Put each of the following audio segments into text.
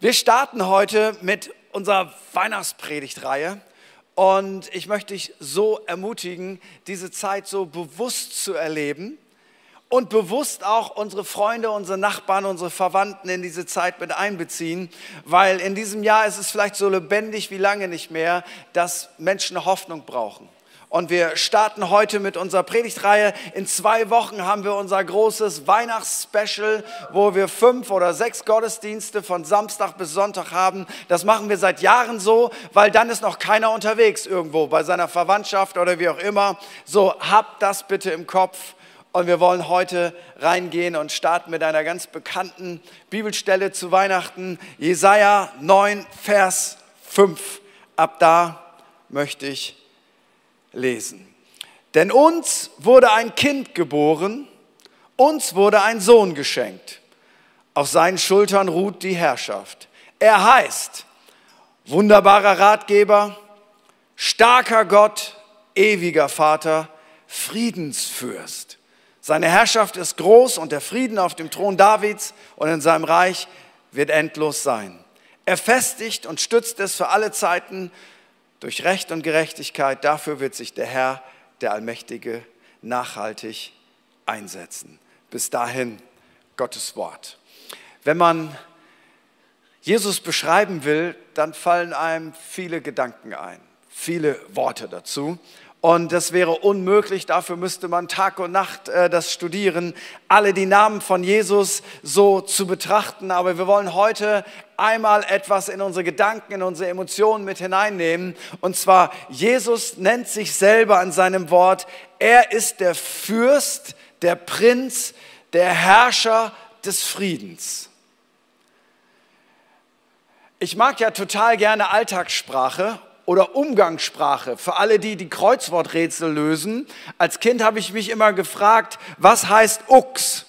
Wir starten heute mit unserer Weihnachtspredigtreihe und ich möchte dich so ermutigen, diese Zeit so bewusst zu erleben und bewusst auch unsere Freunde, unsere Nachbarn, unsere Verwandten in diese Zeit mit einbeziehen, weil in diesem Jahr ist es vielleicht so lebendig wie lange nicht mehr, dass Menschen Hoffnung brauchen. Und wir starten heute mit unserer Predigtreihe. In zwei Wochen haben wir unser großes Weihnachtsspecial, wo wir fünf oder sechs Gottesdienste von Samstag bis Sonntag haben. Das machen wir seit Jahren so, weil dann ist noch keiner unterwegs irgendwo bei seiner Verwandtschaft oder wie auch immer. So, habt das bitte im Kopf. Und wir wollen heute reingehen und starten mit einer ganz bekannten Bibelstelle zu Weihnachten. Jesaja 9, Vers 5. Ab da möchte ich lesen. Denn uns wurde ein Kind geboren, uns wurde ein Sohn geschenkt. Auf seinen Schultern ruht die Herrschaft. Er heißt wunderbarer Ratgeber, starker Gott, ewiger Vater, Friedensfürst. Seine Herrschaft ist groß und der Frieden auf dem Thron Davids und in seinem Reich wird endlos sein. Er festigt und stützt es für alle Zeiten durch Recht und Gerechtigkeit, dafür wird sich der Herr, der Allmächtige, nachhaltig einsetzen. Bis dahin Gottes Wort. Wenn man Jesus beschreiben will, dann fallen einem viele Gedanken ein, viele Worte dazu. Und das wäre unmöglich, dafür müsste man Tag und Nacht äh, das studieren, alle die Namen von Jesus so zu betrachten. Aber wir wollen heute einmal etwas in unsere Gedanken, in unsere Emotionen mit hineinnehmen. Und zwar, Jesus nennt sich selber in seinem Wort, er ist der Fürst, der Prinz, der Herrscher des Friedens. Ich mag ja total gerne Alltagssprache oder Umgangssprache. Für alle, die die Kreuzworträtsel lösen. Als Kind habe ich mich immer gefragt, was heißt Ux?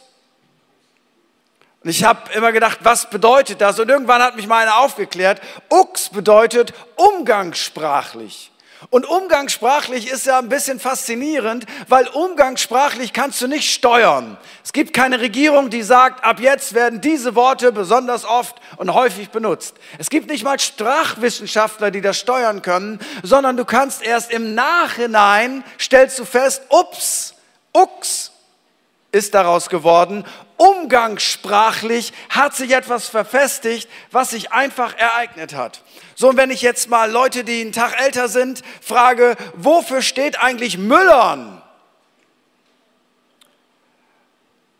Und ich habe immer gedacht, was bedeutet das? Und irgendwann hat mich mal einer aufgeklärt. Ux bedeutet umgangssprachlich. Und umgangssprachlich ist ja ein bisschen faszinierend, weil umgangssprachlich kannst du nicht steuern. Es gibt keine Regierung, die sagt, ab jetzt werden diese Worte besonders oft und häufig benutzt. Es gibt nicht mal Sprachwissenschaftler, die das steuern können, sondern du kannst erst im Nachhinein, stellst du fest, ups, ux ist daraus geworden. Umgangssprachlich hat sich etwas verfestigt, was sich einfach ereignet hat. So, und wenn ich jetzt mal Leute, die einen Tag älter sind, frage, wofür steht eigentlich Müllern?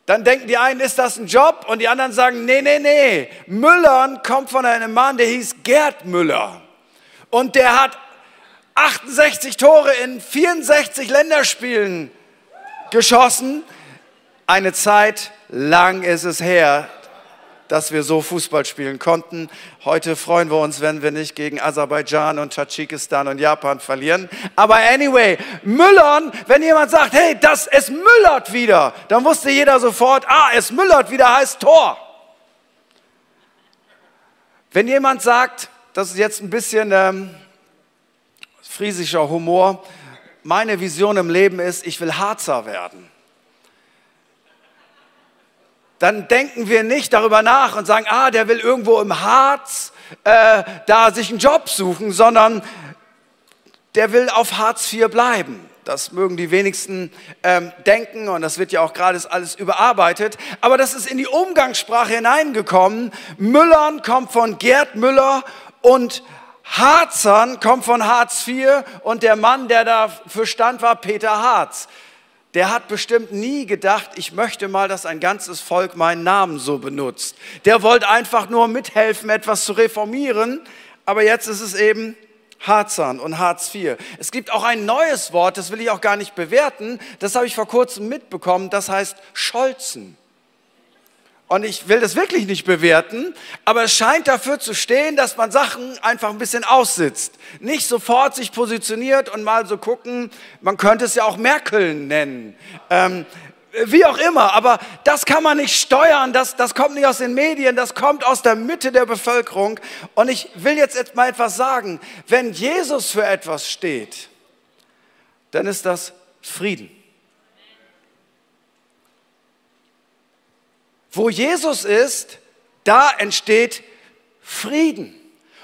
Dann denken die einen, ist das ein Job? Und die anderen sagen, nee, nee, nee. Müllern kommt von einem Mann, der hieß Gerd Müller. Und der hat 68 Tore in 64 Länderspielen geschossen. Eine Zeit lang ist es her, dass wir so Fußball spielen konnten. Heute freuen wir uns, wenn wir nicht gegen Aserbaidschan und Tadschikistan und Japan verlieren. Aber anyway, Müllern, wenn jemand sagt, hey, das, es müllert wieder, dann wusste jeder sofort, ah, es müllert wieder heißt Tor. Wenn jemand sagt, das ist jetzt ein bisschen ähm, friesischer Humor, meine Vision im Leben ist, ich will Harzer werden dann denken wir nicht darüber nach und sagen, ah, der will irgendwo im Harz äh, da sich einen Job suchen, sondern der will auf Hartz IV bleiben. Das mögen die wenigsten ähm, denken und das wird ja auch gerade alles überarbeitet. Aber das ist in die Umgangssprache hineingekommen. Müllern kommt von Gerd Müller und Harzern kommt von Hartz IV und der Mann, der dafür stand, war Peter Harz der hat bestimmt nie gedacht, ich möchte mal, dass ein ganzes Volk meinen Namen so benutzt. Der wollte einfach nur mithelfen, etwas zu reformieren. Aber jetzt ist es eben Harzan und Hartz IV. Es gibt auch ein neues Wort, das will ich auch gar nicht bewerten. Das habe ich vor kurzem mitbekommen. Das heißt Scholzen. Und ich will das wirklich nicht bewerten, aber es scheint dafür zu stehen, dass man Sachen einfach ein bisschen aussitzt. Nicht sofort sich positioniert und mal so gucken, man könnte es ja auch Merkel nennen. Ähm, wie auch immer, aber das kann man nicht steuern, das, das kommt nicht aus den Medien, das kommt aus der Mitte der Bevölkerung. Und ich will jetzt mal etwas sagen, wenn Jesus für etwas steht, dann ist das Frieden. Wo Jesus ist, da entsteht Frieden.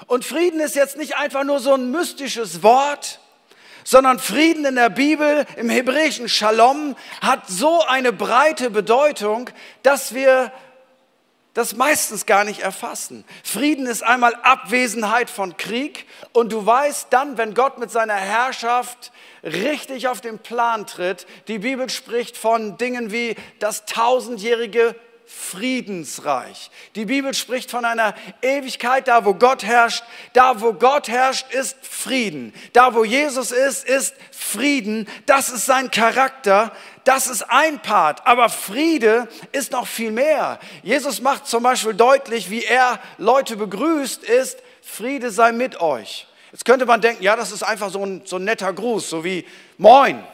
Und Frieden ist jetzt nicht einfach nur so ein mystisches Wort, sondern Frieden in der Bibel, im hebräischen Shalom, hat so eine breite Bedeutung, dass wir das meistens gar nicht erfassen. Frieden ist einmal Abwesenheit von Krieg und du weißt dann, wenn Gott mit seiner Herrschaft richtig auf den Plan tritt, die Bibel spricht von Dingen wie das tausendjährige Friedensreich. Die Bibel spricht von einer Ewigkeit, da wo Gott herrscht. Da wo Gott herrscht, ist Frieden. Da wo Jesus ist, ist Frieden. Das ist sein Charakter. Das ist ein Part. Aber Friede ist noch viel mehr. Jesus macht zum Beispiel deutlich, wie er Leute begrüßt, ist Friede sei mit euch. Jetzt könnte man denken, ja, das ist einfach so ein, so ein netter Gruß, so wie Moin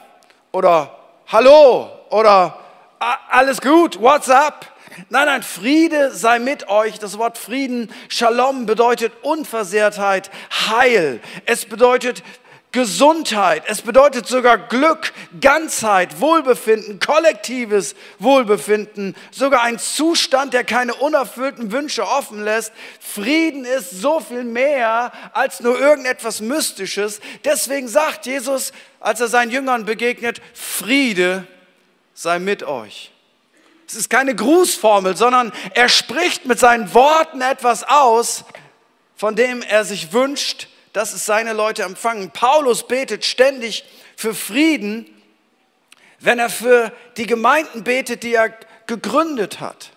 oder Hallo oder alles gut, what's up? Nein, nein, Friede sei mit euch. Das Wort Frieden, Shalom, bedeutet Unversehrtheit, Heil. Es bedeutet Gesundheit. Es bedeutet sogar Glück, Ganzheit, Wohlbefinden, kollektives Wohlbefinden, sogar ein Zustand, der keine unerfüllten Wünsche offen lässt. Frieden ist so viel mehr als nur irgendetwas Mystisches. Deswegen sagt Jesus, als er seinen Jüngern begegnet, Friede sei mit euch. Es ist keine Grußformel, sondern er spricht mit seinen Worten etwas aus, von dem er sich wünscht, dass es seine Leute empfangen. Paulus betet ständig für Frieden, wenn er für die Gemeinden betet, die er gegründet hat.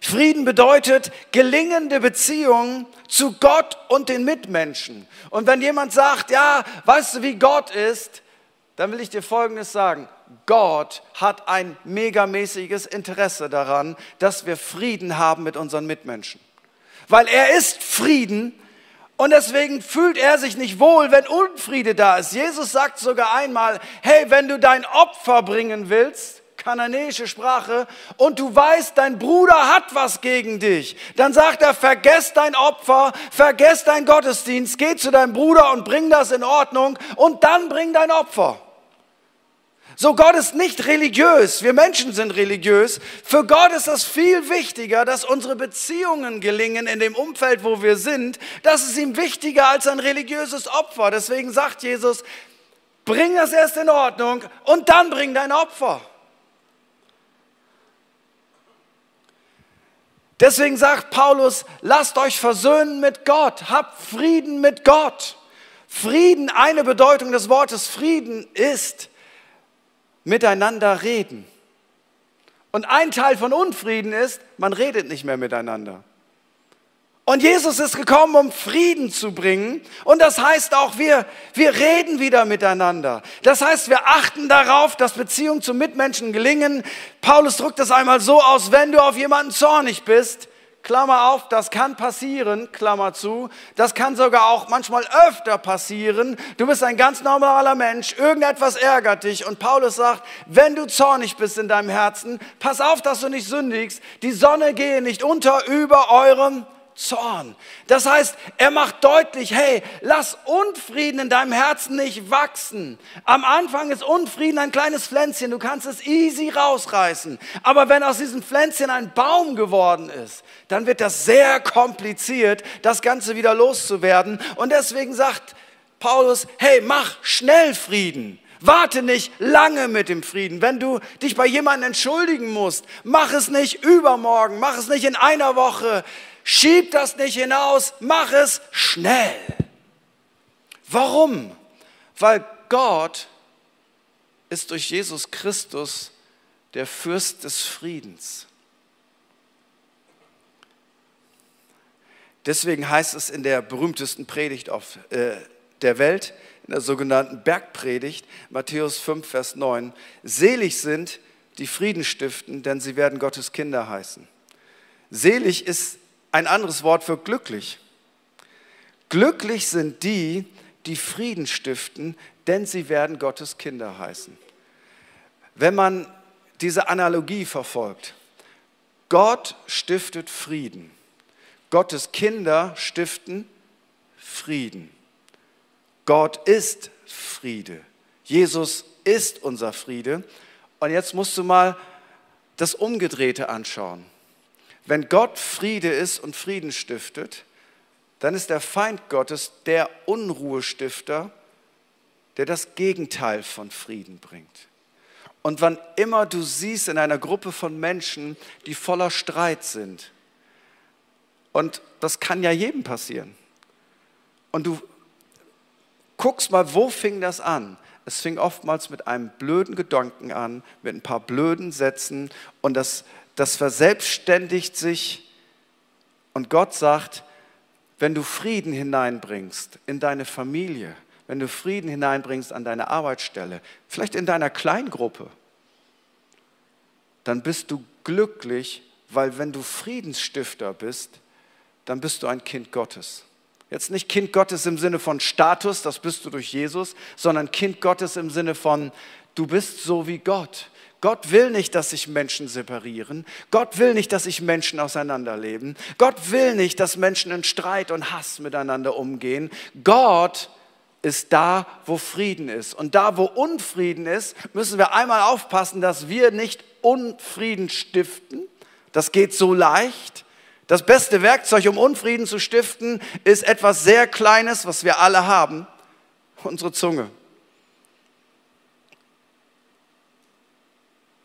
Frieden bedeutet gelingende Beziehungen zu Gott und den Mitmenschen. Und wenn jemand sagt, ja, weißt du, wie Gott ist, dann will ich dir Folgendes sagen. Gott hat ein megamäßiges Interesse daran, dass wir Frieden haben mit unseren Mitmenschen. Weil er ist Frieden und deswegen fühlt er sich nicht wohl, wenn Unfriede da ist. Jesus sagt sogar einmal, hey, wenn du dein Opfer bringen willst, kananäische Sprache, und du weißt, dein Bruder hat was gegen dich, dann sagt er, vergess dein Opfer, vergess dein Gottesdienst, geh zu deinem Bruder und bring das in Ordnung und dann bring dein Opfer. So, Gott ist nicht religiös. Wir Menschen sind religiös. Für Gott ist das viel wichtiger, dass unsere Beziehungen gelingen in dem Umfeld, wo wir sind. Das ist ihm wichtiger als ein religiöses Opfer. Deswegen sagt Jesus, bring das erst in Ordnung und dann bring dein Opfer. Deswegen sagt Paulus, lasst euch versöhnen mit Gott, habt Frieden mit Gott. Frieden, eine Bedeutung des Wortes Frieden ist, miteinander reden. Und ein Teil von Unfrieden ist, man redet nicht mehr miteinander. Und Jesus ist gekommen, um Frieden zu bringen. Und das heißt auch, wir, wir reden wieder miteinander. Das heißt, wir achten darauf, dass Beziehungen zu Mitmenschen gelingen. Paulus drückt das einmal so aus, wenn du auf jemanden zornig bist, Klammer auf, das kann passieren, Klammer zu. Das kann sogar auch manchmal öfter passieren. Du bist ein ganz normaler Mensch, irgendetwas ärgert dich und Paulus sagt, wenn du zornig bist in deinem Herzen, pass auf, dass du nicht sündigst. Die Sonne gehe nicht unter über eurem Zorn. Das heißt, er macht deutlich, hey, lass Unfrieden in deinem Herzen nicht wachsen. Am Anfang ist Unfrieden ein kleines Pflänzchen, du kannst es easy rausreißen. Aber wenn aus diesem Pflänzchen ein Baum geworden ist, dann wird das sehr kompliziert, das Ganze wieder loszuwerden. Und deswegen sagt Paulus, hey, mach schnell Frieden. Warte nicht lange mit dem Frieden. Wenn du dich bei jemandem entschuldigen musst, mach es nicht übermorgen, mach es nicht in einer Woche Schieb das nicht hinaus, mach es schnell. Warum? Weil Gott ist durch Jesus Christus der Fürst des Friedens. Deswegen heißt es in der berühmtesten Predigt auf, äh, der Welt, in der sogenannten Bergpredigt, Matthäus 5, Vers 9, selig sind, die Frieden stiften, denn sie werden Gottes Kinder heißen. Selig ist ein anderes Wort für glücklich. Glücklich sind die, die Frieden stiften, denn sie werden Gottes Kinder heißen. Wenn man diese Analogie verfolgt, Gott stiftet Frieden. Gottes Kinder stiften Frieden. Gott ist Friede. Jesus ist unser Friede. Und jetzt musst du mal das Umgedrehte anschauen. Wenn Gott Friede ist und Frieden stiftet, dann ist der Feind Gottes der Unruhestifter, der das Gegenteil von Frieden bringt. Und wann immer du siehst in einer Gruppe von Menschen, die voller Streit sind, und das kann ja jedem passieren, und du guckst mal, wo fing das an? Es fing oftmals mit einem blöden Gedanken an, mit ein paar blöden Sätzen und das, das verselbstständigt sich. Und Gott sagt, wenn du Frieden hineinbringst in deine Familie, wenn du Frieden hineinbringst an deine Arbeitsstelle, vielleicht in deiner Kleingruppe, dann bist du glücklich, weil wenn du Friedensstifter bist, dann bist du ein Kind Gottes. Jetzt nicht Kind Gottes im Sinne von Status, das bist du durch Jesus, sondern Kind Gottes im Sinne von, du bist so wie Gott. Gott will nicht, dass sich Menschen separieren. Gott will nicht, dass sich Menschen auseinanderleben. Gott will nicht, dass Menschen in Streit und Hass miteinander umgehen. Gott ist da, wo Frieden ist. Und da, wo Unfrieden ist, müssen wir einmal aufpassen, dass wir nicht Unfrieden stiften. Das geht so leicht. Das beste Werkzeug, um Unfrieden zu stiften, ist etwas sehr Kleines, was wir alle haben, unsere Zunge.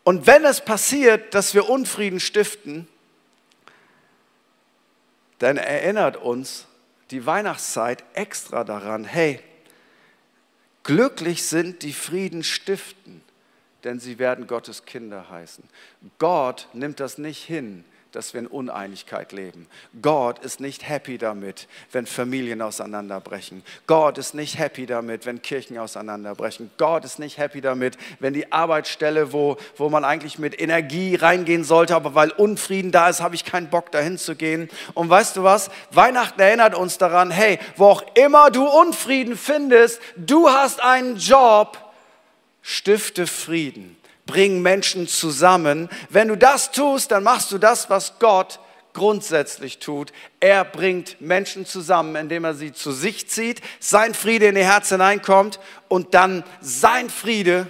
Und wenn es passiert, dass wir Unfrieden stiften, dann erinnert uns die Weihnachtszeit extra daran, hey, glücklich sind die Frieden stiften, denn sie werden Gottes Kinder heißen. Gott nimmt das nicht hin, dass wir in Uneinigkeit leben. Gott ist nicht happy damit, wenn Familien auseinanderbrechen. Gott ist nicht happy damit, wenn Kirchen auseinanderbrechen. Gott ist nicht happy damit, wenn die Arbeitsstelle, wo, wo man eigentlich mit Energie reingehen sollte, aber weil Unfrieden da ist, habe ich keinen Bock dahin zu gehen. Und weißt du was? Weihnachten erinnert uns daran, hey, wo auch immer du Unfrieden findest, du hast einen Job, stifte Frieden bring Menschen zusammen. Wenn du das tust, dann machst du das, was Gott grundsätzlich tut. Er bringt Menschen zusammen, indem er sie zu sich zieht, sein Friede in ihr Herz hineinkommt und dann sein Friede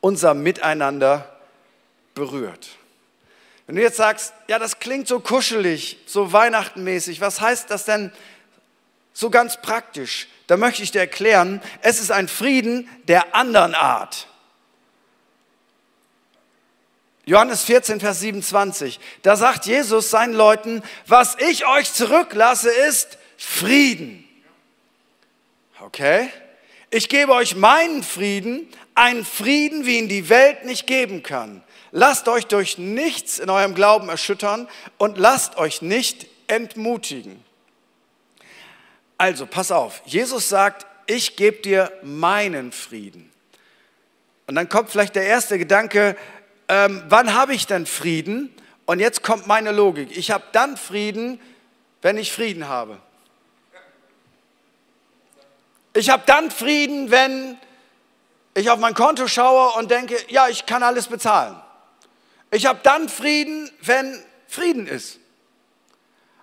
unser Miteinander berührt. Wenn du jetzt sagst, ja, das klingt so kuschelig, so weihnachtenmäßig, was heißt das denn so ganz praktisch? Da möchte ich dir erklären, es ist ein Frieden der anderen Art. Johannes 14, Vers 27. Da sagt Jesus seinen Leuten, was ich euch zurücklasse, ist Frieden. Okay? Ich gebe euch meinen Frieden, einen Frieden, wie ihn die Welt nicht geben kann. Lasst euch durch nichts in eurem Glauben erschüttern und lasst euch nicht entmutigen. Also, pass auf. Jesus sagt, ich gebe dir meinen Frieden. Und dann kommt vielleicht der erste Gedanke, ähm, wann habe ich denn Frieden? Und jetzt kommt meine Logik. Ich habe dann Frieden, wenn ich Frieden habe. Ich habe dann Frieden, wenn ich auf mein Konto schaue und denke, ja, ich kann alles bezahlen. Ich habe dann Frieden, wenn Frieden ist.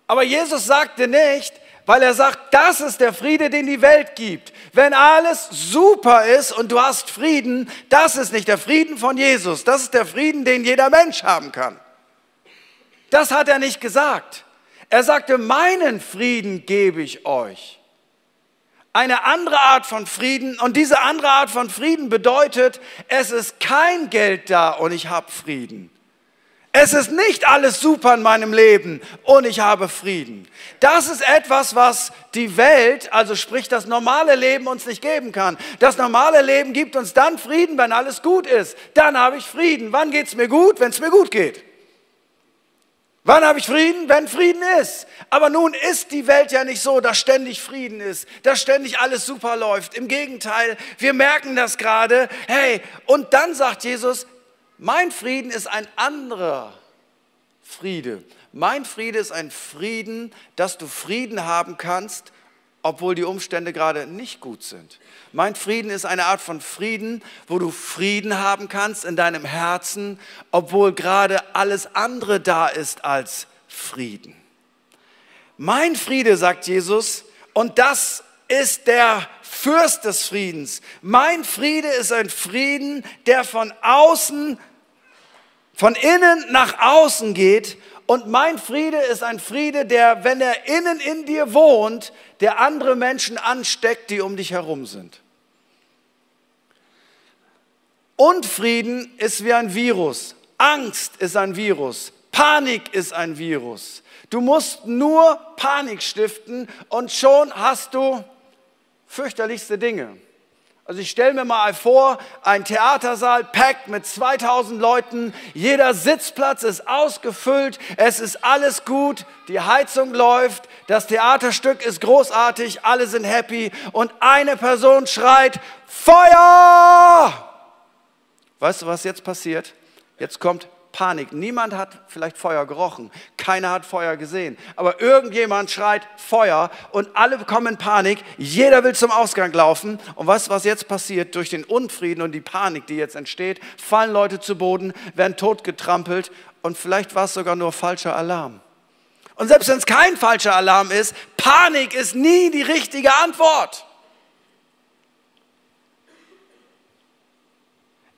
Aber Jesus sagte nicht, weil er sagt, das ist der Friede, den die Welt gibt. Wenn alles super ist und du hast Frieden, das ist nicht der Frieden von Jesus, das ist der Frieden, den jeder Mensch haben kann. Das hat er nicht gesagt. Er sagte, meinen Frieden gebe ich euch. Eine andere Art von Frieden und diese andere Art von Frieden bedeutet, es ist kein Geld da und ich habe Frieden. Es ist nicht alles super in meinem Leben und ich habe Frieden. Das ist etwas, was die Welt, also sprich das normale Leben uns nicht geben kann. Das normale Leben gibt uns dann Frieden, wenn alles gut ist. Dann habe ich Frieden. Wann geht es mir gut? Wenn es mir gut geht. Wann habe ich Frieden? Wenn Frieden ist. Aber nun ist die Welt ja nicht so, dass ständig Frieden ist, dass ständig alles super läuft. Im Gegenteil, wir merken das gerade. Hey, und dann sagt Jesus, mein Frieden ist ein anderer Friede. Mein Friede ist ein Frieden, dass du Frieden haben kannst, obwohl die Umstände gerade nicht gut sind. Mein Frieden ist eine Art von Frieden, wo du Frieden haben kannst in deinem Herzen, obwohl gerade alles andere da ist als Frieden. Mein Friede, sagt Jesus, und das ist der Fürst des Friedens. Mein Friede ist ein Frieden, der von außen von innen nach außen geht Und mein Friede ist ein Friede, der, wenn er innen in dir wohnt, der andere Menschen ansteckt, die um dich herum sind. Unfrieden ist wie ein Virus. Angst ist ein Virus. Panik ist ein Virus. Du musst nur Panik stiften und schon hast du fürchterlichste Dinge. Also ich stelle mir mal vor, ein Theatersaal packt mit 2000 Leuten, jeder Sitzplatz ist ausgefüllt, es ist alles gut, die Heizung läuft, das Theaterstück ist großartig, alle sind happy. Und eine Person schreit, Feuer! Weißt du, was jetzt passiert? Jetzt kommt Panik. Niemand hat vielleicht Feuer gerochen, keiner hat Feuer gesehen, aber irgendjemand schreit Feuer und alle bekommen Panik. Jeder will zum Ausgang laufen und was was jetzt passiert durch den Unfrieden und die Panik, die jetzt entsteht, fallen Leute zu Boden, werden totgetrampelt und vielleicht war es sogar nur falscher Alarm. Und selbst wenn es kein falscher Alarm ist, Panik ist nie die richtige Antwort.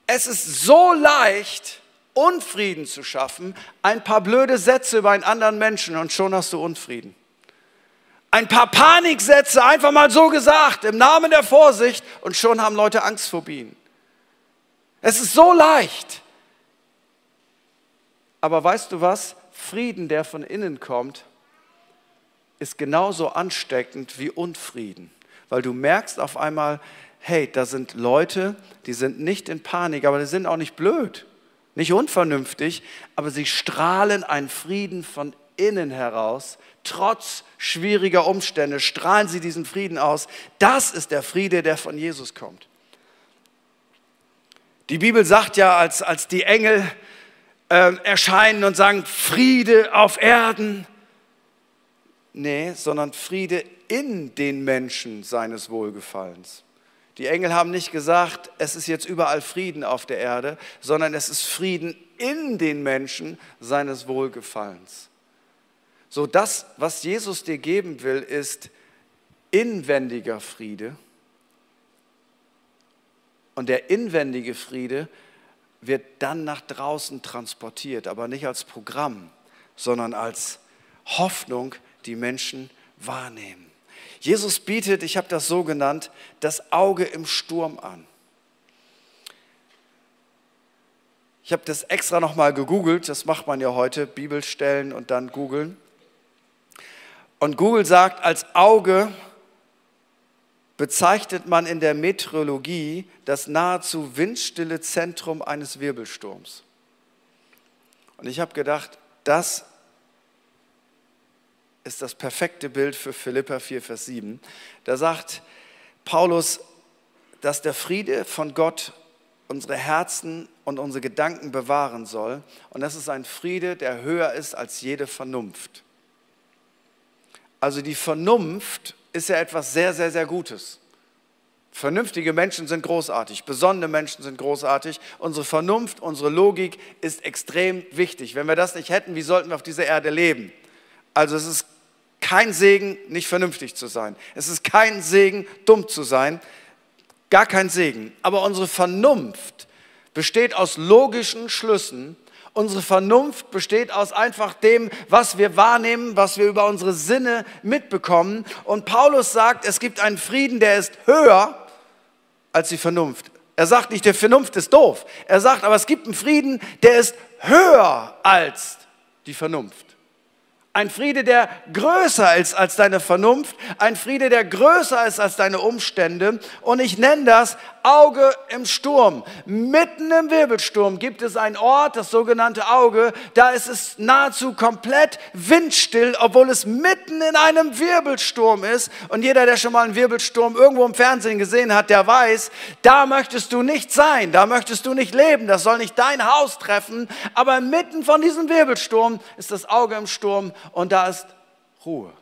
Es ist so leicht, Unfrieden zu schaffen, ein paar blöde Sätze über einen anderen Menschen und schon hast du Unfrieden. Ein paar Paniksätze einfach mal so gesagt, im Namen der Vorsicht und schon haben Leute Angstphobien. Es ist so leicht. Aber weißt du was? Frieden, der von innen kommt, ist genauso ansteckend wie Unfrieden, weil du merkst auf einmal, hey, da sind Leute, die sind nicht in Panik, aber die sind auch nicht blöd nicht unvernünftig, aber sie strahlen einen Frieden von innen heraus. Trotz schwieriger Umstände strahlen sie diesen Frieden aus. Das ist der Friede, der von Jesus kommt. Die Bibel sagt ja, als, als die Engel äh, erscheinen und sagen, Friede auf Erden. Nee, sondern Friede in den Menschen seines Wohlgefallens. Die Engel haben nicht gesagt, es ist jetzt überall Frieden auf der Erde, sondern es ist Frieden in den Menschen seines Wohlgefallens. So das, was Jesus dir geben will, ist inwendiger Friede. Und der inwendige Friede wird dann nach draußen transportiert, aber nicht als Programm, sondern als Hoffnung, die Menschen wahrnehmen. Jesus bietet, ich habe das so genannt, das Auge im Sturm an. Ich habe das extra nochmal gegoogelt, das macht man ja heute, Bibelstellen und dann googeln. Und Google sagt, als Auge bezeichnet man in der Meteorologie das nahezu windstille Zentrum eines Wirbelsturms. Und ich habe gedacht, das ist das perfekte Bild für Philippa 4, Vers 7. Da sagt Paulus, dass der Friede von Gott unsere Herzen und unsere Gedanken bewahren soll. Und das ist ein Friede, der höher ist als jede Vernunft. Also die Vernunft ist ja etwas sehr, sehr, sehr Gutes. Vernünftige Menschen sind großartig, besonnene Menschen sind großartig. Unsere Vernunft, unsere Logik ist extrem wichtig. Wenn wir das nicht hätten, wie sollten wir auf dieser Erde leben? Also es ist kein Segen, nicht vernünftig zu sein. Es ist kein Segen, dumm zu sein. Gar kein Segen. Aber unsere Vernunft besteht aus logischen Schlüssen. Unsere Vernunft besteht aus einfach dem, was wir wahrnehmen, was wir über unsere Sinne mitbekommen. Und Paulus sagt, es gibt einen Frieden, der ist höher als die Vernunft. Er sagt nicht, der Vernunft ist doof. Er sagt, aber es gibt einen Frieden, der ist höher als die Vernunft. Ein Friede, der größer ist als deine Vernunft, ein Friede, der größer ist als deine Umstände. Und ich nenne das Auge im Sturm. Mitten im Wirbelsturm gibt es einen Ort, das sogenannte Auge. Da ist es nahezu komplett windstill, obwohl es mitten in einem Wirbelsturm ist. Und jeder, der schon mal einen Wirbelsturm irgendwo im Fernsehen gesehen hat, der weiß, da möchtest du nicht sein, da möchtest du nicht leben, das soll nicht dein Haus treffen. Aber mitten von diesem Wirbelsturm ist das Auge im Sturm und da ist Ruhe,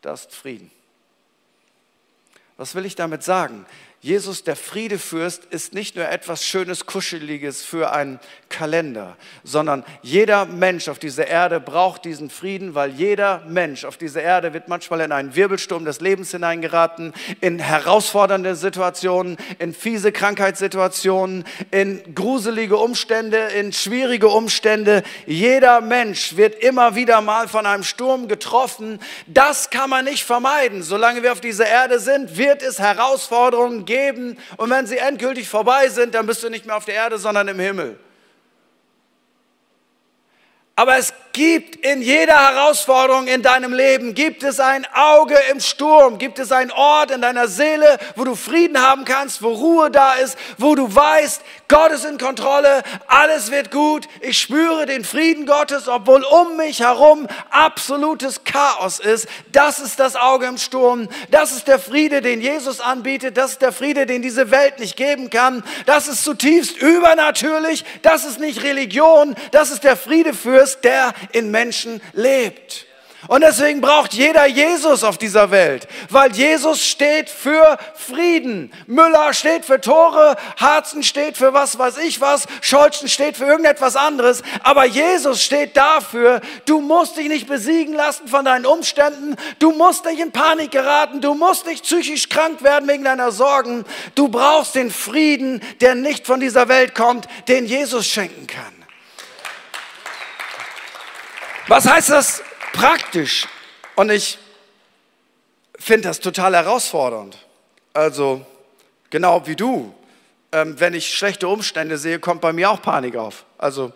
da ist Frieden. Was will ich damit sagen? Jesus, der Friedefürst, ist nicht nur etwas Schönes, Kuscheliges für einen Kalender, sondern jeder Mensch auf dieser Erde braucht diesen Frieden, weil jeder Mensch auf dieser Erde wird manchmal in einen Wirbelsturm des Lebens hineingeraten, in herausfordernde Situationen, in fiese Krankheitssituationen, in gruselige Umstände, in schwierige Umstände. Jeder Mensch wird immer wieder mal von einem Sturm getroffen. Das kann man nicht vermeiden. Solange wir auf dieser Erde sind, wird es Herausforderungen geben geben und wenn sie endgültig vorbei sind, dann bist du nicht mehr auf der Erde, sondern im Himmel. Aber es gibt in jeder Herausforderung in deinem Leben, gibt es ein Auge im Sturm, gibt es einen Ort in deiner Seele, wo du Frieden haben kannst, wo Ruhe da ist, wo du weißt, Gott ist in Kontrolle, alles wird gut, ich spüre den Frieden Gottes, obwohl um mich herum absolutes Chaos ist. Das ist das Auge im Sturm, das ist der Friede, den Jesus anbietet, das ist der Friede, den diese Welt nicht geben kann, das ist zutiefst übernatürlich, das ist nicht Religion, das ist der Friede Fürst, der in Menschen lebt. Und deswegen braucht jeder Jesus auf dieser Welt, weil Jesus steht für Frieden. Müller steht für Tore, Harzen steht für was weiß ich was, Scholzen steht für irgendetwas anderes, aber Jesus steht dafür, du musst dich nicht besiegen lassen von deinen Umständen, du musst nicht in Panik geraten, du musst nicht psychisch krank werden wegen deiner Sorgen, du brauchst den Frieden, der nicht von dieser Welt kommt, den Jesus schenken kann. Was heißt das praktisch? Und ich finde das total herausfordernd. Also, genau wie du. Ähm, wenn ich schlechte Umstände sehe, kommt bei mir auch Panik auf. Also,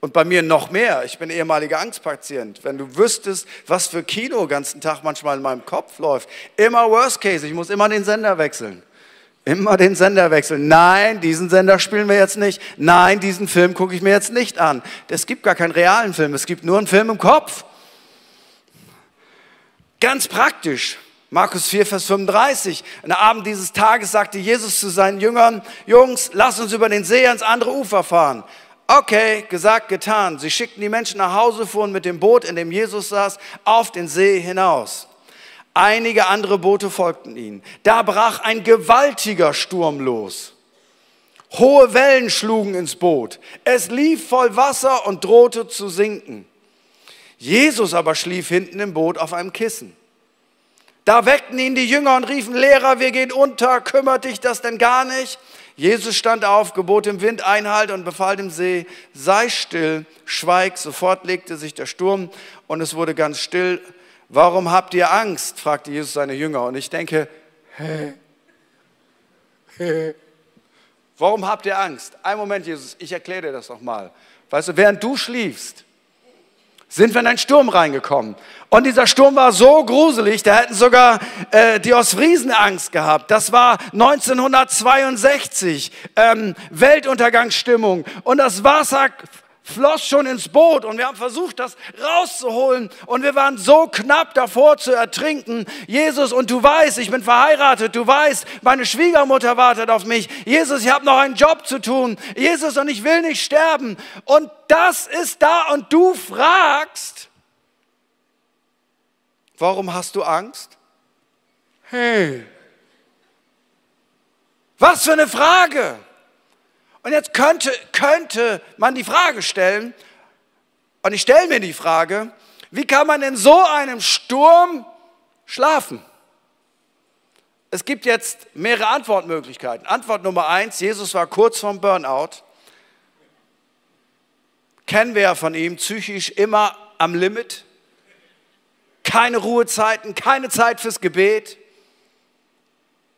und bei mir noch mehr. Ich bin ehemaliger Angstpatient. Wenn du wüsstest, was für Kino den ganzen Tag manchmal in meinem Kopf läuft. Immer Worst Case. Ich muss immer den Sender wechseln. Immer den Sender wechseln. Nein, diesen Sender spielen wir jetzt nicht. Nein, diesen Film gucke ich mir jetzt nicht an. Es gibt gar keinen realen Film, es gibt nur einen Film im Kopf. Ganz praktisch. Markus 4, Vers 35. Am Abend dieses Tages sagte Jesus zu seinen Jüngern, Jungs, lasst uns über den See ans andere Ufer fahren. Okay, gesagt, getan. Sie schickten die Menschen nach Hause, fuhren mit dem Boot, in dem Jesus saß, auf den See hinaus. Einige andere Boote folgten ihnen. Da brach ein gewaltiger Sturm los. Hohe Wellen schlugen ins Boot. Es lief voll Wasser und drohte zu sinken. Jesus aber schlief hinten im Boot auf einem Kissen. Da weckten ihn die Jünger und riefen, Lehrer, wir gehen unter, kümmert dich das denn gar nicht? Jesus stand auf, gebot dem Wind Einhalt und befahl dem See, sei still, schweig. Sofort legte sich der Sturm und es wurde ganz still Warum habt ihr Angst? fragte Jesus seine Jünger. Und ich denke, hä? Hä? Warum habt ihr Angst? Ein Moment, Jesus, ich erkläre dir das nochmal. Weißt du, während du schliefst, sind wir in einen Sturm reingekommen. Und dieser Sturm war so gruselig, da hätten sogar äh, die Ostfriesen Angst gehabt. Das war 1962, ähm, Weltuntergangsstimmung. Und das Wasser floss schon ins Boot und wir haben versucht, das rauszuholen und wir waren so knapp davor zu ertrinken. Jesus, und du weißt, ich bin verheiratet, du weißt, meine Schwiegermutter wartet auf mich. Jesus, ich habe noch einen Job zu tun. Jesus, und ich will nicht sterben. Und das ist da und du fragst, warum hast du Angst? Hey, was für eine Frage. Und jetzt könnte, könnte man die Frage stellen, und ich stelle mir die Frage, wie kann man in so einem Sturm schlafen? Es gibt jetzt mehrere Antwortmöglichkeiten. Antwort Nummer eins, Jesus war kurz vorm Burnout. Kennen wir ja von ihm, psychisch immer am Limit. Keine Ruhezeiten, keine Zeit fürs Gebet.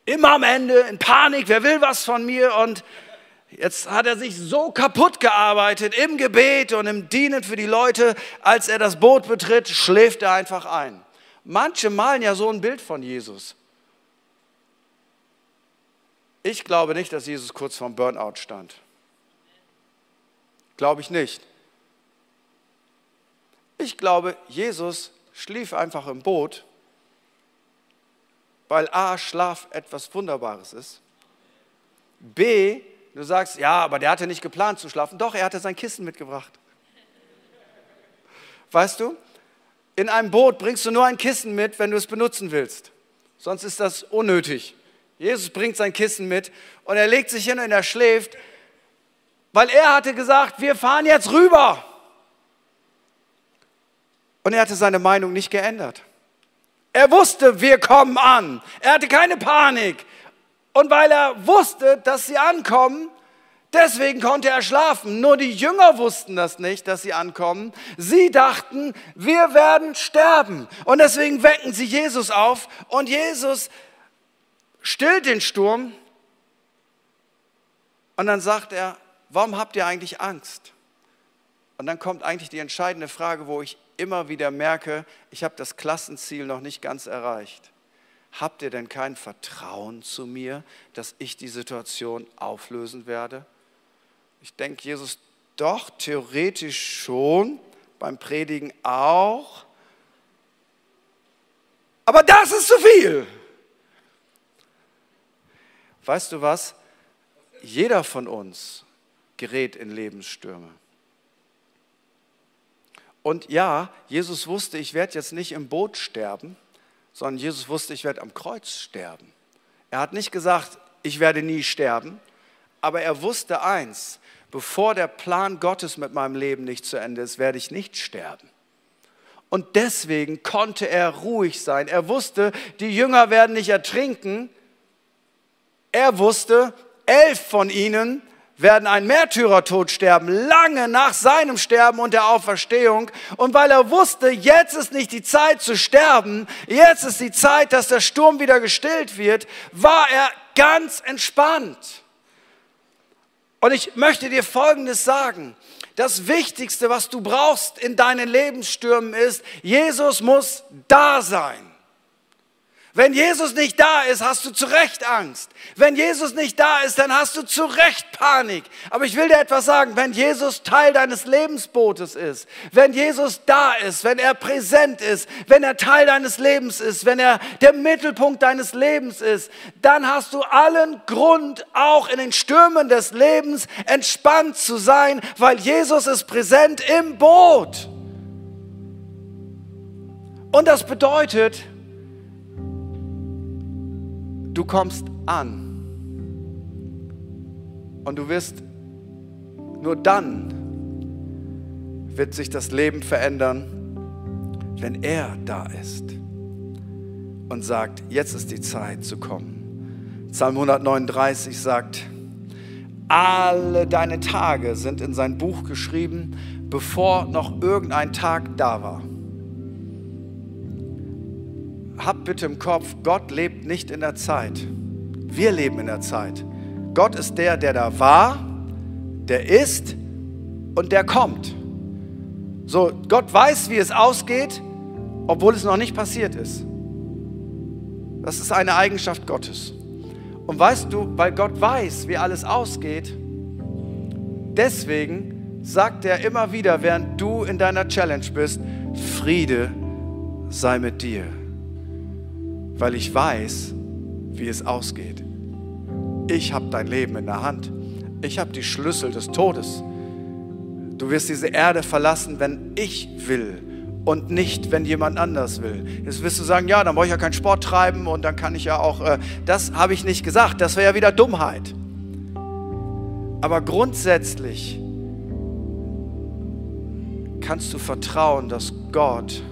Immer am Ende, in Panik, wer will was von mir? Und Jetzt hat er sich so kaputt gearbeitet im Gebet und im Dienen für die Leute, als er das Boot betritt, schläft er einfach ein. Manche malen ja so ein Bild von Jesus. Ich glaube nicht, dass Jesus kurz vorm Burnout stand. Glaube ich nicht. Ich glaube, Jesus schlief einfach im Boot, weil A, Schlaf etwas Wunderbares ist. B, Du sagst, ja, aber der hatte nicht geplant zu schlafen. Doch, er hatte sein Kissen mitgebracht. Weißt du, in einem Boot bringst du nur ein Kissen mit, wenn du es benutzen willst. Sonst ist das unnötig. Jesus bringt sein Kissen mit und er legt sich hin und er schläft, weil er hatte gesagt, wir fahren jetzt rüber. Und er hatte seine Meinung nicht geändert. Er wusste, wir kommen an. Er hatte keine Panik. Und weil er wusste, dass sie ankommen, deswegen konnte er schlafen. Nur die Jünger wussten das nicht, dass sie ankommen. Sie dachten, wir werden sterben. Und deswegen wecken sie Jesus auf und Jesus stillt den Sturm. Und dann sagt er, warum habt ihr eigentlich Angst? Und dann kommt eigentlich die entscheidende Frage, wo ich immer wieder merke, ich habe das Klassenziel noch nicht ganz erreicht. Habt ihr denn kein Vertrauen zu mir, dass ich die Situation auflösen werde? Ich denke, Jesus, doch, theoretisch schon, beim Predigen auch. Aber das ist zu viel. Weißt du was? Jeder von uns gerät in Lebensstürme. Und ja, Jesus wusste, ich werde jetzt nicht im Boot sterben, sondern Jesus wusste, ich werde am Kreuz sterben. Er hat nicht gesagt, ich werde nie sterben, aber er wusste eins, bevor der Plan Gottes mit meinem Leben nicht zu Ende ist, werde ich nicht sterben. Und deswegen konnte er ruhig sein. Er wusste, die Jünger werden nicht ertrinken. Er wusste, elf von ihnen werden einen Märtyrertod sterben, lange nach seinem Sterben und der Auferstehung. Und weil er wusste, jetzt ist nicht die Zeit zu sterben, jetzt ist die Zeit, dass der Sturm wieder gestillt wird, war er ganz entspannt. Und ich möchte dir Folgendes sagen. Das Wichtigste, was du brauchst in deinen Lebensstürmen ist, Jesus muss da sein. Wenn Jesus nicht da ist, hast du zu Recht Angst. Wenn Jesus nicht da ist, dann hast du zu Recht Panik. Aber ich will dir etwas sagen, wenn Jesus Teil deines Lebensbootes ist, wenn Jesus da ist, wenn er präsent ist, wenn er Teil deines Lebens ist, wenn er der Mittelpunkt deines Lebens ist, dann hast du allen Grund, auch in den Stürmen des Lebens entspannt zu sein, weil Jesus ist präsent im Boot. Und das bedeutet, Du kommst an und du wirst nur dann wird sich das Leben verändern, wenn er da ist und sagt, jetzt ist die Zeit zu kommen. Psalm 139 sagt, alle deine Tage sind in sein Buch geschrieben, bevor noch irgendein Tag da war habt bitte im Kopf, Gott lebt nicht in der Zeit. Wir leben in der Zeit. Gott ist der, der da war, der ist und der kommt. So, Gott weiß, wie es ausgeht, obwohl es noch nicht passiert ist. Das ist eine Eigenschaft Gottes. Und weißt du, weil Gott weiß, wie alles ausgeht, deswegen sagt er immer wieder, während du in deiner Challenge bist, Friede sei mit dir weil ich weiß, wie es ausgeht. Ich habe dein Leben in der Hand. Ich habe die Schlüssel des Todes. Du wirst diese Erde verlassen, wenn ich will und nicht, wenn jemand anders will. Jetzt wirst du sagen, ja, dann brauche ich ja keinen Sport treiben und dann kann ich ja auch, äh, das habe ich nicht gesagt, das wäre ja wieder Dummheit. Aber grundsätzlich kannst du vertrauen, dass Gott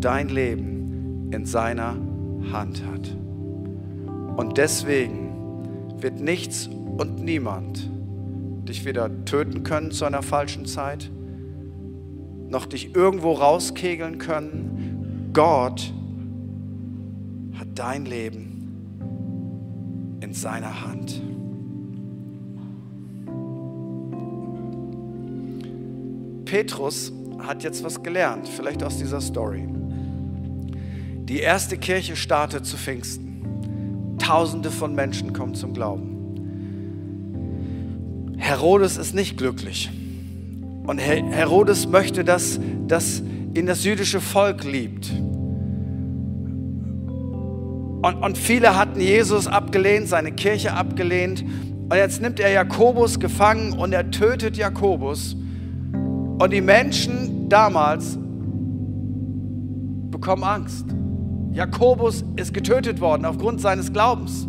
dein Leben in seiner Hand hat. Und deswegen wird nichts und niemand dich weder töten können zu einer falschen Zeit, noch dich irgendwo rauskegeln können. Gott hat dein Leben in seiner Hand. Petrus hat jetzt was gelernt, vielleicht aus dieser Story. Die erste Kirche startet zu Pfingsten. Tausende von Menschen kommen zum Glauben. Herodes ist nicht glücklich. Und Herodes möchte, dass, dass ihn das jüdische Volk liebt. Und, und viele hatten Jesus abgelehnt, seine Kirche abgelehnt. Und jetzt nimmt er Jakobus gefangen und er tötet Jakobus. Und die Menschen damals bekommen Angst. Jakobus ist getötet worden aufgrund seines Glaubens.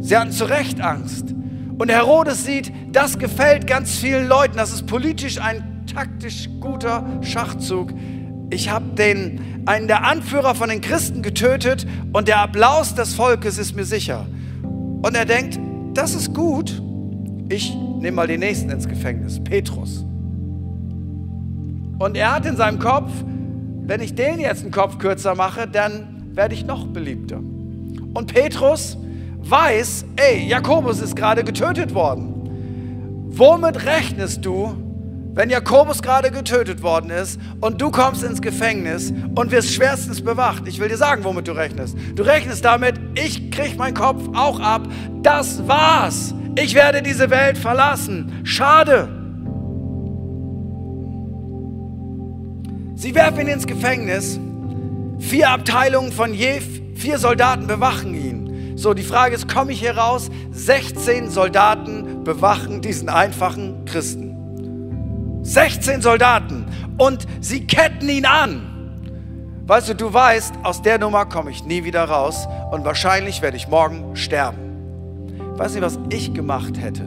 Sie hatten zu Recht Angst. Und Herodes sieht, das gefällt ganz vielen Leuten. Das ist politisch ein taktisch guter Schachzug. Ich habe einen der Anführer von den Christen getötet und der Applaus des Volkes ist mir sicher. Und er denkt, das ist gut. Ich nehme mal den nächsten ins Gefängnis, Petrus. Und er hat in seinem Kopf, wenn ich den jetzt einen Kopf kürzer mache, dann werde ich noch beliebter. Und Petrus weiß, ey, Jakobus ist gerade getötet worden. Womit rechnest du, wenn Jakobus gerade getötet worden ist und du kommst ins Gefängnis und wirst schwerstens bewacht? Ich will dir sagen, womit du rechnest. Du rechnest damit, ich krieg meinen Kopf auch ab. Das war's. Ich werde diese Welt verlassen. Schade. Sie werfen ihn ins Gefängnis. Vier Abteilungen von je vier Soldaten bewachen ihn. So, die Frage ist, komme ich hier raus? 16 Soldaten bewachen diesen einfachen Christen. 16 Soldaten. Und sie ketten ihn an. Weißt du, du weißt, aus der Nummer komme ich nie wieder raus und wahrscheinlich werde ich morgen sterben. Weißt du, was ich gemacht hätte?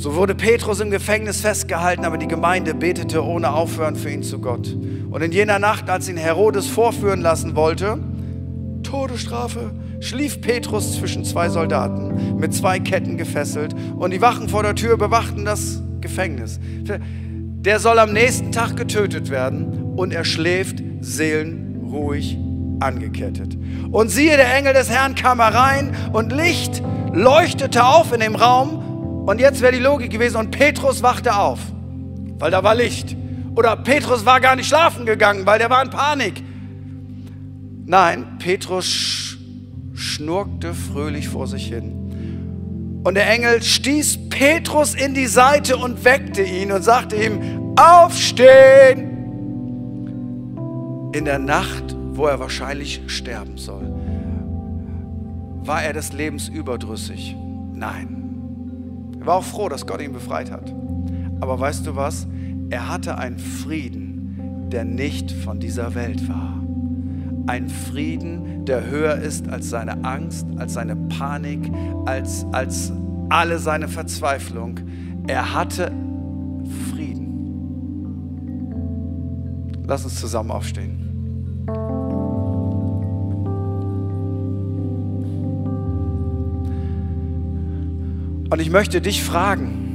So wurde Petrus im Gefängnis festgehalten, aber die Gemeinde betete ohne Aufhören für ihn zu Gott. Und in jener Nacht, als ihn Herodes vorführen lassen wollte, Todesstrafe, schlief Petrus zwischen zwei Soldaten, mit zwei Ketten gefesselt, und die Wachen vor der Tür bewachten das Gefängnis. Der soll am nächsten Tag getötet werden und er schläft seelenruhig angekettet. Und siehe, der Engel des Herrn kam herein und Licht leuchtete auf in dem Raum und jetzt wäre die Logik gewesen, und Petrus wachte auf, weil da war Licht. Oder Petrus war gar nicht schlafen gegangen, weil der war in Panik. Nein, Petrus schnurkte fröhlich vor sich hin. Und der Engel stieß Petrus in die Seite und weckte ihn und sagte ihm, aufstehen! In der Nacht, wo er wahrscheinlich sterben soll, war er des Lebens überdrüssig. Nein, er war auch froh, dass Gott ihn befreit hat. Aber weißt du was? Er hatte einen Frieden, der nicht von dieser Welt war. Ein Frieden, der höher ist als seine Angst, als seine Panik, als, als alle seine Verzweiflung. Er hatte Frieden. Lass uns zusammen aufstehen. Und ich möchte dich fragen,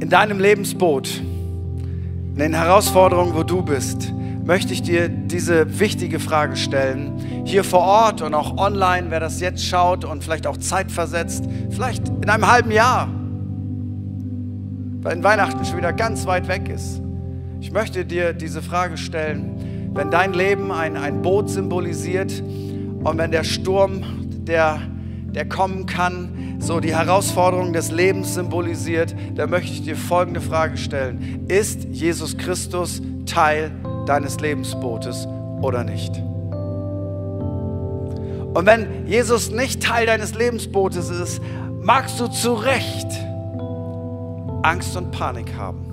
in deinem Lebensboot, in den Herausforderungen, wo du bist, möchte ich dir diese wichtige Frage stellen. Hier vor Ort und auch online, wer das jetzt schaut und vielleicht auch zeitversetzt, vielleicht in einem halben Jahr, weil Weihnachten schon wieder ganz weit weg ist. Ich möchte dir diese Frage stellen, wenn dein Leben ein, ein Boot symbolisiert und wenn der Sturm, der, der kommen kann, so die Herausforderung des Lebens symbolisiert, da möchte ich dir folgende Frage stellen. Ist Jesus Christus Teil deines Lebensbootes oder nicht? Und wenn Jesus nicht Teil deines Lebensbootes ist, magst du zu Recht Angst und Panik haben.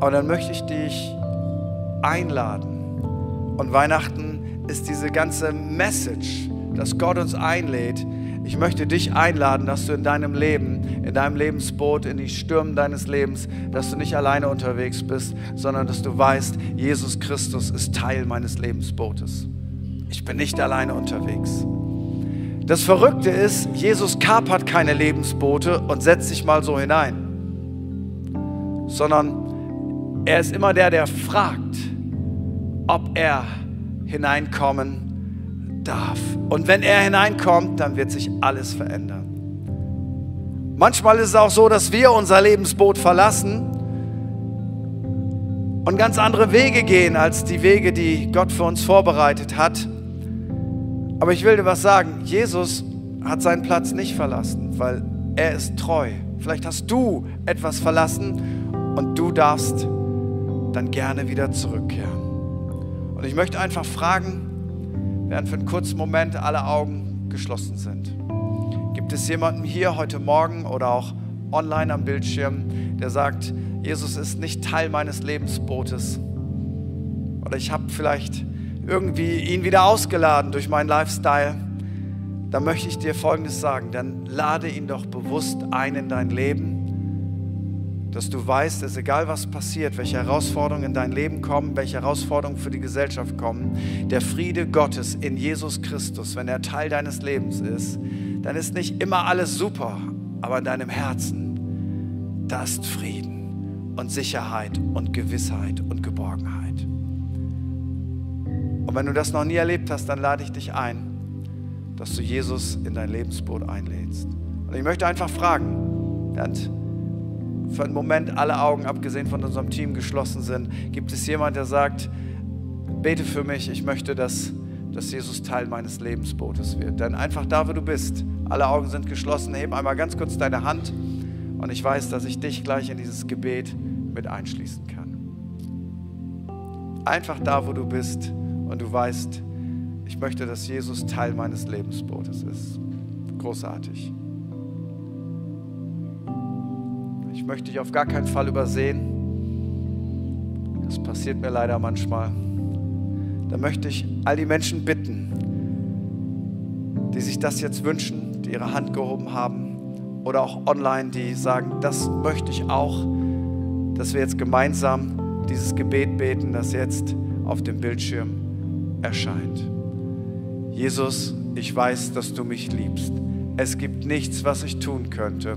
Aber dann möchte ich dich einladen. Und Weihnachten ist diese ganze Message, dass Gott uns einlädt. Ich möchte dich einladen, dass du in deinem Leben, in deinem Lebensboot, in die Stürmen deines Lebens, dass du nicht alleine unterwegs bist, sondern dass du weißt, Jesus Christus ist Teil meines Lebensbootes. Ich bin nicht alleine unterwegs. Das Verrückte ist, Jesus kapert keine Lebensboote und setzt sich mal so hinein, sondern er ist immer der, der fragt, ob er hineinkommen darf. Und wenn er hineinkommt, dann wird sich alles verändern. Manchmal ist es auch so, dass wir unser Lebensboot verlassen und ganz andere Wege gehen als die Wege, die Gott für uns vorbereitet hat. Aber ich will dir was sagen, Jesus hat seinen Platz nicht verlassen, weil er ist treu. Vielleicht hast du etwas verlassen und du darfst dann gerne wieder zurückkehren. Und ich möchte einfach fragen, während für einen kurzen Moment alle Augen geschlossen sind. Gibt es jemanden hier heute Morgen oder auch online am Bildschirm, der sagt, Jesus ist nicht Teil meines Lebensbootes? Oder ich habe vielleicht irgendwie ihn wieder ausgeladen durch meinen Lifestyle, dann möchte ich dir Folgendes sagen. Dann lade ihn doch bewusst ein in dein Leben, dass du weißt, dass egal was passiert, welche Herausforderungen in dein Leben kommen, welche Herausforderungen für die Gesellschaft kommen, der Friede Gottes in Jesus Christus, wenn er Teil deines Lebens ist, dann ist nicht immer alles super, aber in deinem Herzen, da ist Frieden und Sicherheit und Gewissheit und Geborgenheit. Und wenn du das noch nie erlebt hast, dann lade ich dich ein, dass du Jesus in dein Lebensboot einlädst. Und ich möchte einfach fragen, während für einen Moment alle Augen, abgesehen von unserem Team, geschlossen sind, gibt es jemand, der sagt, bete für mich, ich möchte, dass, dass Jesus Teil meines Lebensbootes wird. Denn einfach da, wo du bist, alle Augen sind geschlossen, heb einmal ganz kurz deine Hand und ich weiß, dass ich dich gleich in dieses Gebet mit einschließen kann. Einfach da, wo du bist und du weißt, ich möchte, dass Jesus Teil meines Lebensbootes ist. Großartig. Ich möchte dich auf gar keinen Fall übersehen. Das passiert mir leider manchmal. Da möchte ich all die Menschen bitten, die sich das jetzt wünschen, die ihre Hand gehoben haben oder auch online, die sagen, das möchte ich auch, dass wir jetzt gemeinsam dieses Gebet beten, das jetzt auf dem Bildschirm erscheint. Jesus, ich weiß, dass du mich liebst. Es gibt nichts, was ich tun könnte,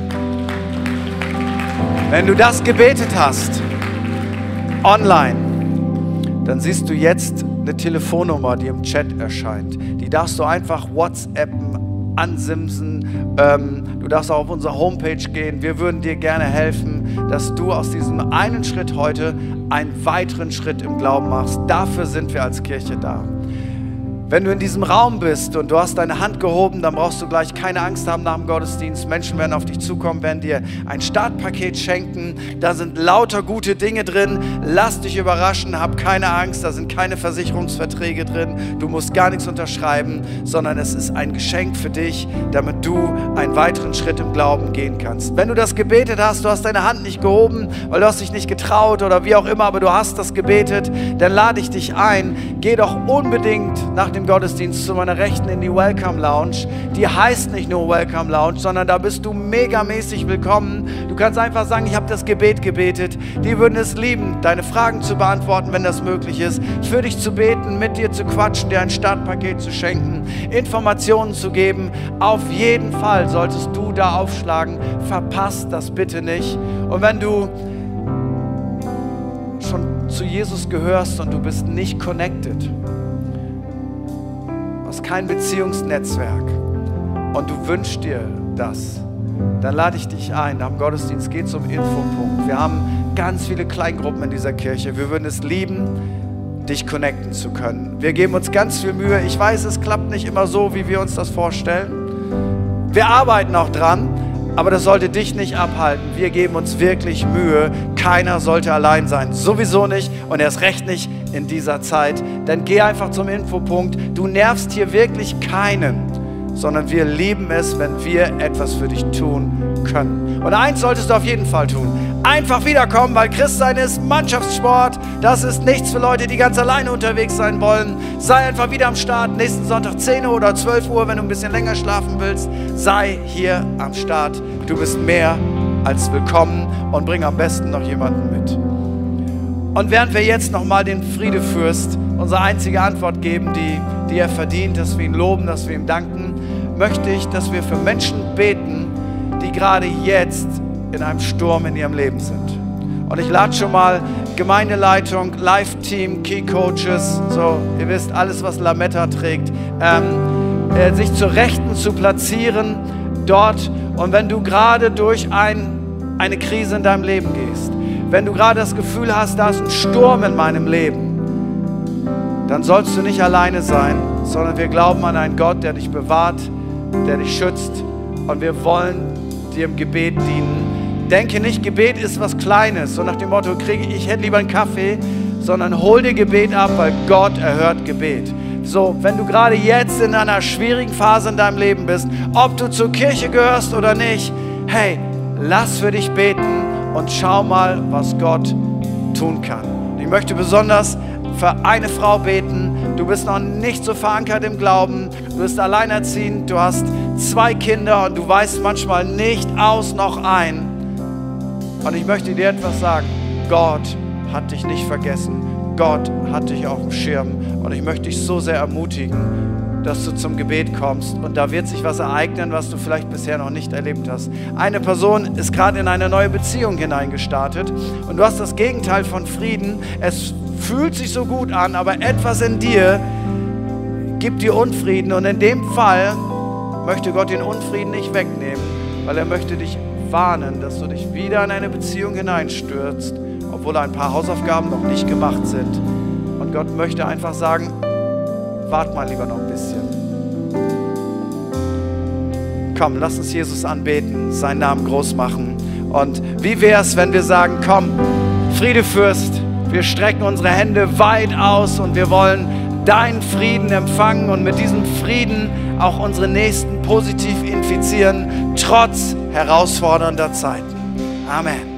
Wenn du das gebetet hast, online, dann siehst du jetzt eine Telefonnummer, die im Chat erscheint. Die darfst du einfach WhatsAppen, ansimsen. Ähm, du darfst auch auf unsere Homepage gehen. Wir würden dir gerne helfen, dass du aus diesem einen Schritt heute einen weiteren Schritt im Glauben machst. Dafür sind wir als Kirche da. Wenn du in diesem Raum bist und du hast deine Hand gehoben, dann brauchst du gleich keine Angst haben nach dem Gottesdienst. Menschen werden auf dich zukommen, werden dir ein Startpaket schenken. Da sind lauter gute Dinge drin. Lass dich überraschen, hab keine Angst. Da sind keine Versicherungsverträge drin. Du musst gar nichts unterschreiben, sondern es ist ein Geschenk für dich, damit du einen weiteren Schritt im Glauben gehen kannst. Wenn du das gebetet hast, du hast deine Hand nicht gehoben, weil du hast dich nicht getraut oder wie auch immer, aber du hast das gebetet, dann lade ich dich ein. Geh doch unbedingt nach dem Gottesdienst zu meiner Rechten in die Welcome Lounge. Die heißt nicht nur Welcome Lounge, sondern da bist du megamäßig willkommen. Du kannst einfach sagen, ich habe das Gebet gebetet. Die würden es lieben, deine Fragen zu beantworten, wenn das möglich ist. Für dich zu beten, mit dir zu quatschen, dir ein Startpaket zu schenken, Informationen zu geben. Auf jeden Fall solltest du da aufschlagen. Verpasst das bitte nicht. Und wenn du Jesus gehörst und du bist nicht connected, hast kein Beziehungsnetzwerk und du wünschst dir das, dann lade ich dich ein. Dem Gottesdienst geht zum Infopunkt. Wir haben ganz viele Kleingruppen in dieser Kirche. Wir würden es lieben, dich connecten zu können. Wir geben uns ganz viel Mühe. Ich weiß, es klappt nicht immer so, wie wir uns das vorstellen. Wir arbeiten auch dran, aber das sollte dich nicht abhalten. Wir geben uns wirklich Mühe. Keiner sollte allein sein. Sowieso nicht und erst recht nicht in dieser Zeit. Dann geh einfach zum Infopunkt. Du nervst hier wirklich keinen, sondern wir lieben es, wenn wir etwas für dich tun können. Und eins solltest du auf jeden Fall tun. Einfach wiederkommen, weil Christsein ist Mannschaftssport. Das ist nichts für Leute, die ganz alleine unterwegs sein wollen. Sei einfach wieder am Start. Nächsten Sonntag 10 Uhr oder 12 Uhr, wenn du ein bisschen länger schlafen willst. Sei hier am Start. Du bist mehr als willkommen und bring am besten noch jemanden mit. Und während wir jetzt nochmal den Friedefürst unsere einzige Antwort geben, die, die er verdient, dass wir ihn loben, dass wir ihm danken, möchte ich, dass wir für Menschen beten, die gerade jetzt in einem Sturm in ihrem Leben sind. Und ich lade schon mal Gemeindeleitung, Live-Team, Key-Coaches, so, ihr wisst, alles, was Lametta trägt, ähm, äh, sich zur Rechten zu platzieren dort. Und wenn du gerade durch ein, eine Krise in deinem Leben gehst, wenn du gerade das Gefühl hast, da ist ein Sturm in meinem Leben, dann sollst du nicht alleine sein, sondern wir glauben an einen Gott, der dich bewahrt, der dich schützt und wir wollen dir im Gebet dienen. Denke nicht, Gebet ist was Kleines, so nach dem Motto, kriege ich hätte lieber einen Kaffee, sondern hol dir Gebet ab, weil Gott erhört Gebet. So, wenn du gerade jetzt in einer schwierigen Phase in deinem Leben bist, ob du zur Kirche gehörst oder nicht, hey, lass für dich beten und schau mal, was Gott tun kann. Ich möchte besonders für eine Frau beten. Du bist noch nicht so verankert im Glauben. Du bist alleinerziehend. Du hast zwei Kinder und du weißt manchmal nicht aus noch ein. Und ich möchte dir etwas sagen. Gott hat dich nicht vergessen. Gott hat dich auf dem Schirm. Und ich möchte dich so sehr ermutigen, dass du zum Gebet kommst und da wird sich was ereignen, was du vielleicht bisher noch nicht erlebt hast. Eine Person ist gerade in eine neue Beziehung hineingestartet und du hast das Gegenteil von Frieden. Es fühlt sich so gut an, aber etwas in dir gibt dir Unfrieden und in dem Fall möchte Gott den Unfrieden nicht wegnehmen, weil er möchte dich warnen, dass du dich wieder in eine Beziehung hineinstürzt, obwohl ein paar Hausaufgaben noch nicht gemacht sind. Und Gott möchte einfach sagen, wart mal lieber noch ein bisschen. Komm, lass uns Jesus anbeten, seinen Namen groß machen. Und wie wäre es, wenn wir sagen, komm, Friede Fürst, wir strecken unsere Hände weit aus und wir wollen deinen Frieden empfangen und mit diesem Frieden auch unsere Nächsten positiv infizieren, trotz herausfordernder Zeiten. Amen.